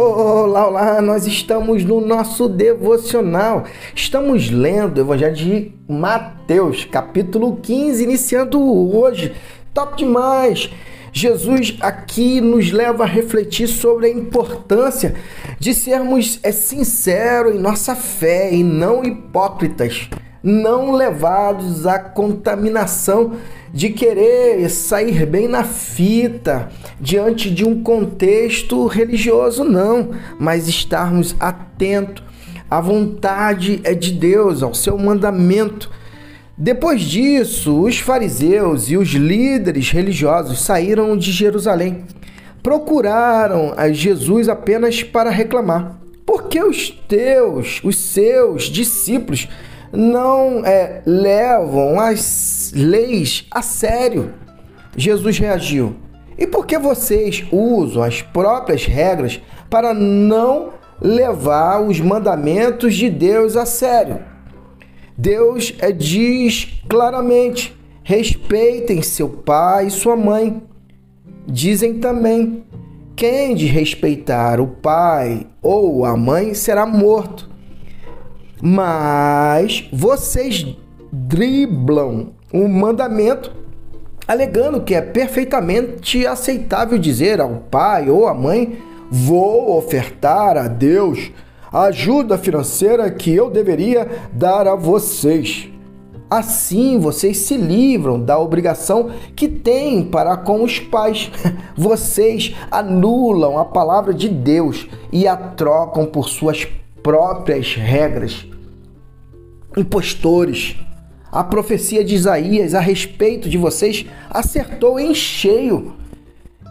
Olá, olá, nós estamos no nosso devocional. Estamos lendo o Evangelho de Mateus, capítulo 15, iniciando hoje. Top demais! Jesus aqui nos leva a refletir sobre a importância de sermos é, sinceros em nossa fé e não hipócritas não levados à contaminação de querer sair bem na fita diante de um contexto religioso, não, mas estarmos atentos à vontade é de Deus, ao seu mandamento. Depois disso, os fariseus e os líderes religiosos saíram de Jerusalém. Procuraram a Jesus apenas para reclamar. Porque os teus, os seus discípulos não é, levam as leis a sério. Jesus reagiu. E por que vocês usam as próprias regras para não levar os mandamentos de Deus a sério? Deus é, diz claramente: respeitem seu pai e sua mãe. Dizem também: quem desrespeitar o pai ou a mãe será morto. Mas vocês driblam o mandamento alegando que é perfeitamente aceitável dizer ao pai ou à mãe: Vou ofertar a Deus a ajuda financeira que eu deveria dar a vocês. Assim vocês se livram da obrigação que têm para com os pais. Vocês anulam a palavra de Deus e a trocam por suas próprias regras. Impostores. A profecia de Isaías a respeito de vocês acertou em cheio.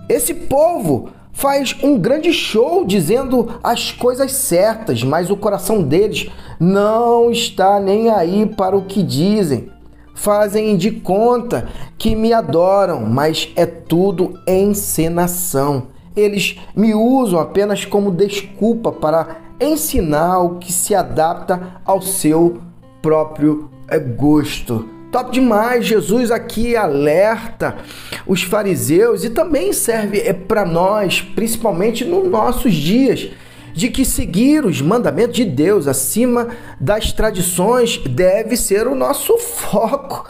Esse povo faz um grande show dizendo as coisas certas, mas o coração deles não está nem aí para o que dizem. Fazem de conta que me adoram, mas é tudo encenação. Eles me usam apenas como desculpa para ensinar o que se adapta ao seu próprio é, gosto. Top demais, Jesus aqui alerta os fariseus e também serve é, para nós, principalmente nos nossos dias, de que seguir os mandamentos de Deus acima das tradições deve ser o nosso foco.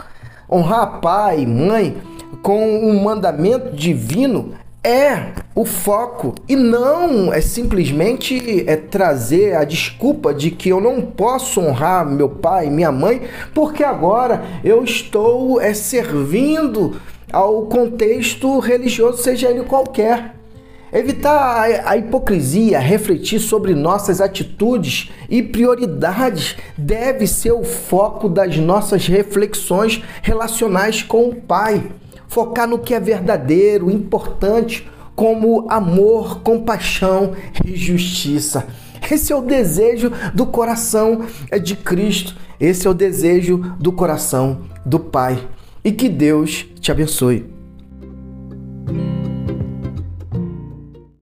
Honrar pai e mãe com um mandamento divino é o foco e não é simplesmente é trazer a desculpa de que eu não posso honrar meu pai, minha mãe, porque agora eu estou é servindo ao contexto religioso, seja ele qualquer. Evitar a, a hipocrisia, refletir sobre nossas atitudes e prioridades deve ser o foco das nossas reflexões relacionais com o Pai focar no que é verdadeiro, importante, como amor, compaixão e justiça. Esse é o desejo do coração de Cristo, esse é o desejo do coração do Pai. E que Deus te abençoe.